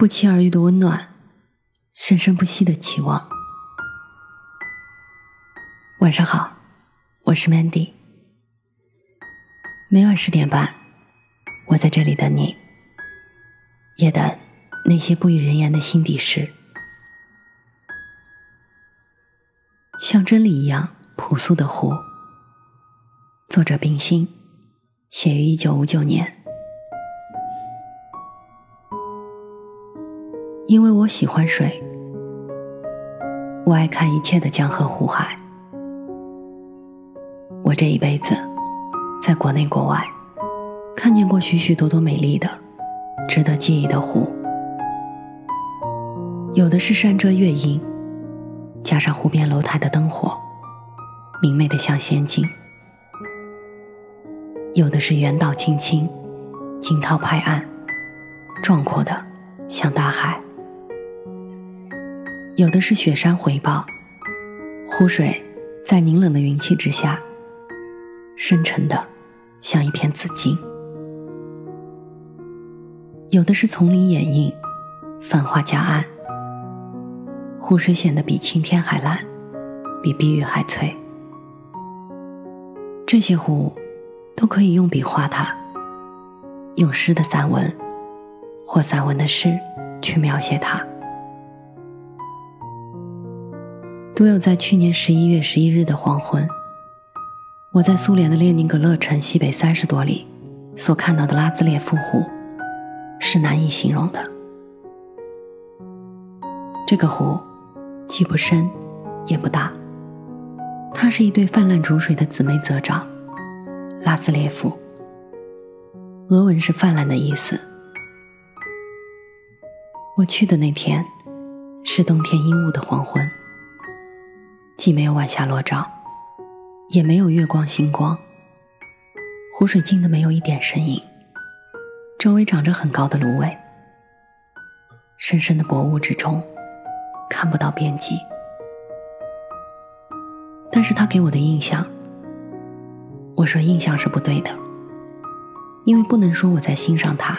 不期而遇的温暖，生生不息的期望。晚上好，我是 Mandy。每晚十点半，我在这里等你，也等那些不与人言的心底事。像真理一样朴素的湖，作者冰心，写于一九五九年。因为我喜欢水，我爱看一切的江河湖海。我这一辈子，在国内国外，看见过许许多多美丽的、值得记忆的湖。有的是山遮月影，加上湖边楼台的灯火，明媚的像仙境；有的是远岛青青，惊涛拍岸，壮阔的像大海。有的是雪山回报，湖水在凝冷的云气之下，深沉的像一片紫金；有的是丛林掩映，繁花夹岸，湖水显得比青天还蓝，比碧玉还翠。这些湖都可以用笔画它，用诗的散文或散文的诗去描写它。独有在去年十一月十一日的黄昏，我在苏联的列宁格勒城西北三十多里所看到的拉兹列夫湖，是难以形容的。这个湖既不深，也不大，它是一对泛滥逐水的姊妹泽长，拉兹列夫。俄文是泛滥的意思。我去的那天，是冬天阴雾的黄昏。既没有晚霞落照，也没有月光星光。湖水静的没有一点声音，周围长着很高的芦苇，深深的薄雾之中，看不到边际。但是他给我的印象，我说印象是不对的，因为不能说我在欣赏他，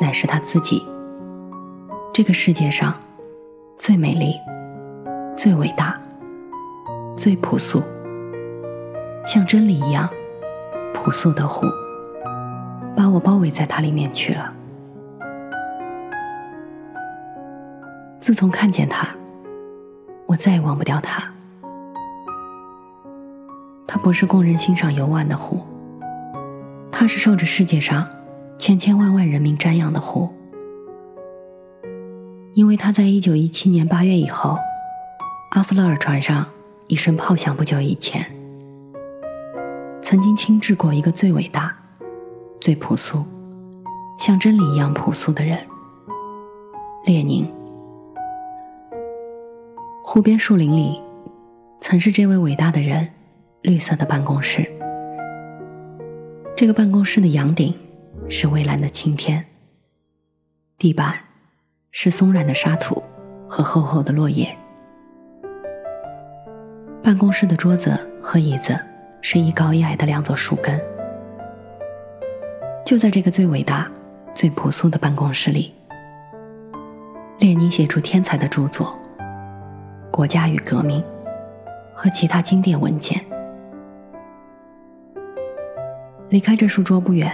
乃是他自己，这个世界上最美丽。最伟大，最朴素，像真理一样朴素的湖，把我包围在它里面去了。自从看见它，我再也忘不掉它。它不是供人欣赏游玩的湖，它是受着世界上千千万万人民瞻仰的湖，因为它在一九一七年八月以后。阿弗勒尔船上一声炮响，不久以前，曾经轻置过一个最伟大、最朴素、像真理一样朴素的人——列宁。湖边树林里，曾是这位伟大的人绿色的办公室。这个办公室的阳顶是蔚蓝的青天，地板是松软的沙土和厚厚的落叶。办公室的桌子和椅子是一高一矮的两座树根。就在这个最伟大、最朴素的办公室里，列宁写出天才的著作《国家与革命》和其他经典文件。离开这书桌不远，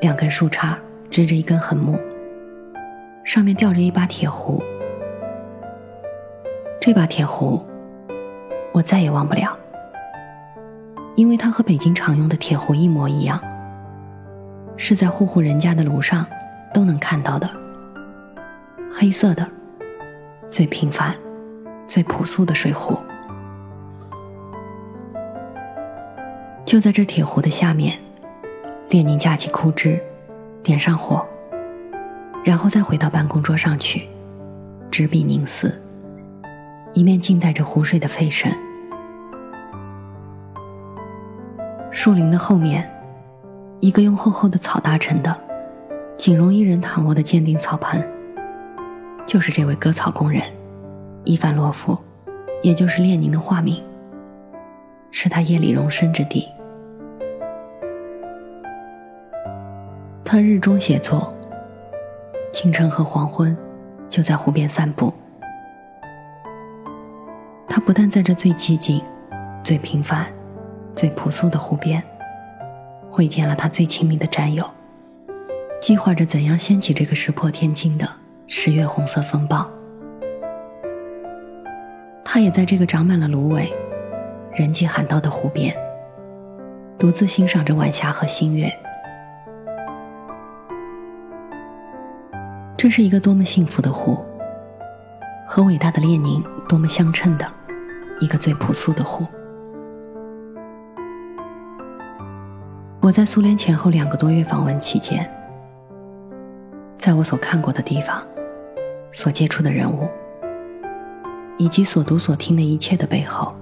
两根树杈支着一根横木，上面吊着一把铁壶。这把铁壶。我再也忘不了，因为它和北京常用的铁壶一模一样，是在户户人家的炉上都能看到的，黑色的，最平凡、最朴素的水壶。就在这铁壶的下面，列宁架起枯枝，点上火，然后再回到办公桌上去，执笔凝思，一面静待着湖水的沸腾。树林的后面，一个用厚厚的草搭成的、仅容一人躺卧的鉴定草盆，就是这位割草工人伊凡洛夫，也就是列宁的化名，是他夜里容身之地。他日中写作，清晨和黄昏，就在湖边散步。不但在这最寂静、最平凡、最朴素的湖边，会见了他最亲密的战友，计划着怎样掀起这个石破天惊的十月红色风暴。他也在这个长满了芦苇、人迹罕到的湖边，独自欣赏着晚霞和新月。这是一个多么幸福的湖，和伟大的列宁多么相称的一个最朴素的湖。我在苏联前后两个多月访问期间，在我所看过的地方、所接触的人物，以及所读所听的一切的背后，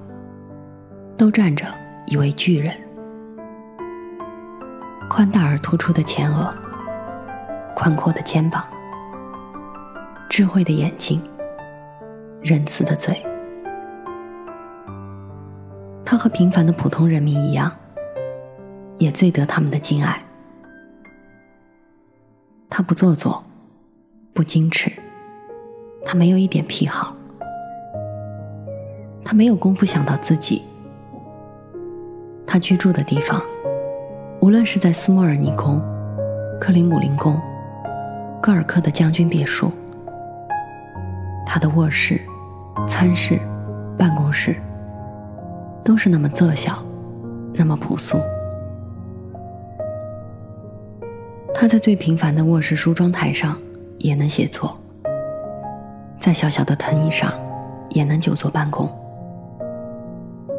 都站着一位巨人：宽大而突出的前额，宽阔的肩膀。智慧的眼睛，仁慈的嘴，他和平凡的普通人民一样，也最得他们的敬爱。他不做作，不矜持，他没有一点癖好，他没有功夫想到自己。他居住的地方，无论是在斯莫尔尼宫、克里姆林宫、戈尔克的将军别墅。他的卧室、餐室、办公室都是那么仄小，那么朴素。他在最平凡的卧室梳妆台上也能写作，在小小的藤椅上也能久坐办公。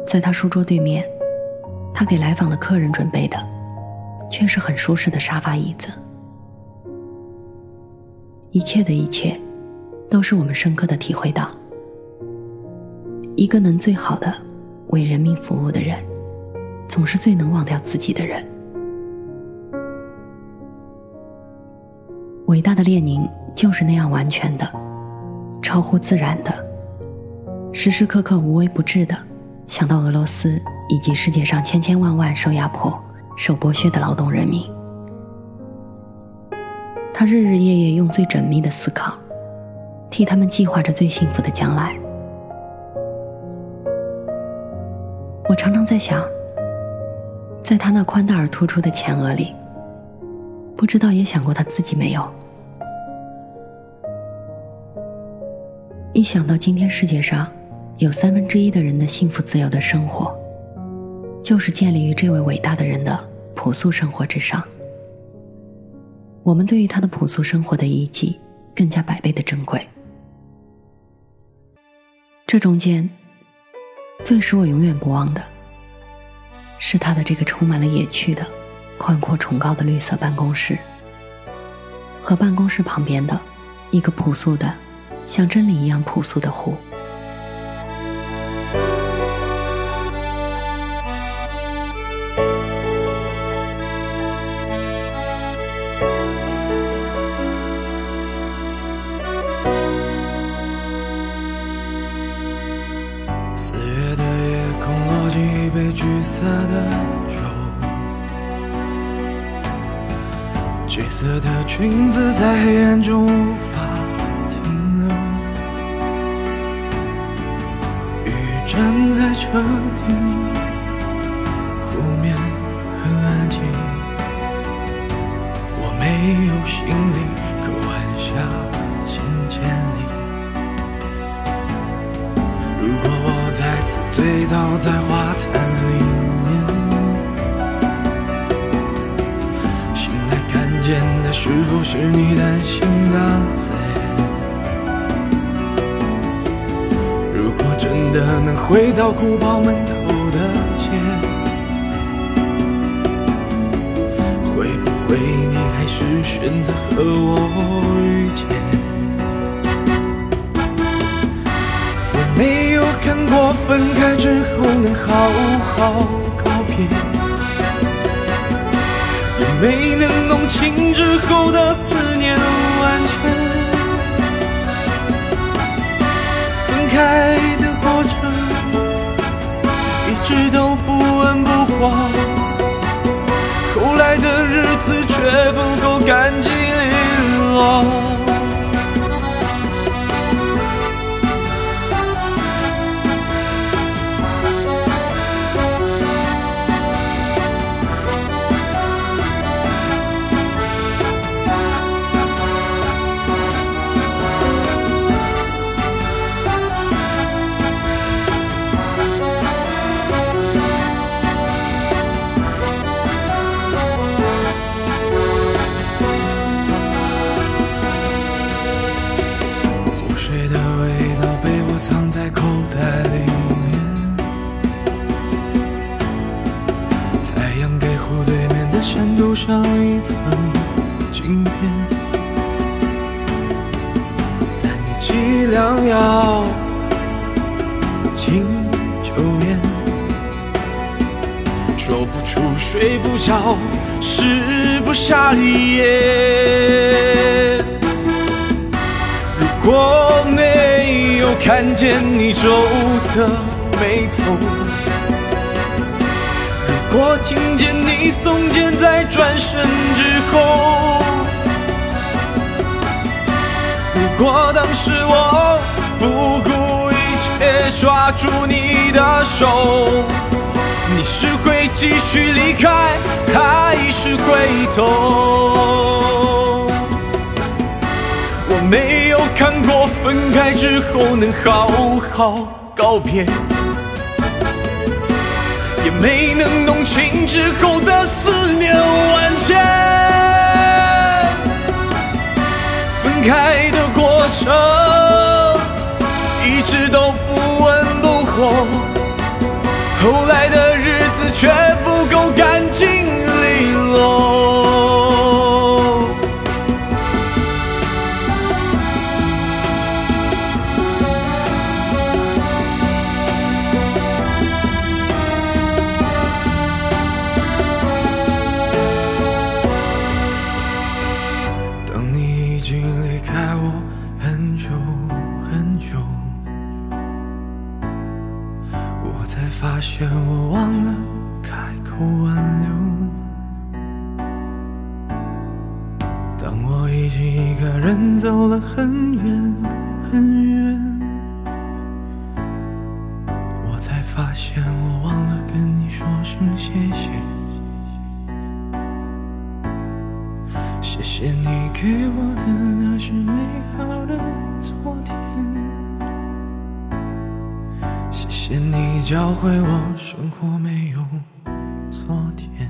在他书桌对面，他给来访的客人准备的却是很舒适的沙发椅子。一切的一切。都是我们深刻的体会到，一个能最好的为人民服务的人，总是最能忘掉自己的人。伟大的列宁就是那样完全的、超乎自然的、时时刻刻无微不至的想到俄罗斯以及世界上千千万万受压迫、受剥削的劳动人民。他日日夜夜用最缜密的思考。替他们计划着最幸福的将来。我常常在想，在他那宽大而突出的前额里，不知道也想过他自己没有。一想到今天世界上有三分之一的人的幸福自由的生活，就是建立于这位伟大的人的朴素生活之上，我们对于他的朴素生活的遗迹更加百倍的珍贵。这中间，最使我永远不忘的，是他的这个充满了野趣的、宽阔崇高的绿色办公室，和办公室旁边的一个朴素的、像真理一样朴素的湖。酒，橘色的裙子在黑暗中无法停留。雨站在车顶，湖面很安静。我没有行李，可晚霞行千里。如果我再次醉倒在花坛是否是你担心的泪？如果真的能回到古堡门口的街，会不会你还是选择和我遇见？我没有看过分开之后能好好告别。没能弄清之后的思念完全，分开的过程一直都不温不火，后来的日子却不够干净利落。镜片。三剂良药，敬酒宴，说不出睡不着，食不下咽。如果没有看见你皱的眉头。如果听见你耸肩在转身之后，果当时我不顾一切抓住你的手，你是会继续离开，还是回头？我没有看过分开之后能好好告别。也没能弄清之后的思念万千，分开的过程一直都不温不火，后来的日子却不够干净利落。不挽留。当我已经一个人走了很远很远，我才发现我忘了跟你说声谢谢。谢谢你给我的那些美好的昨天，谢谢你教会我生活没有昨天。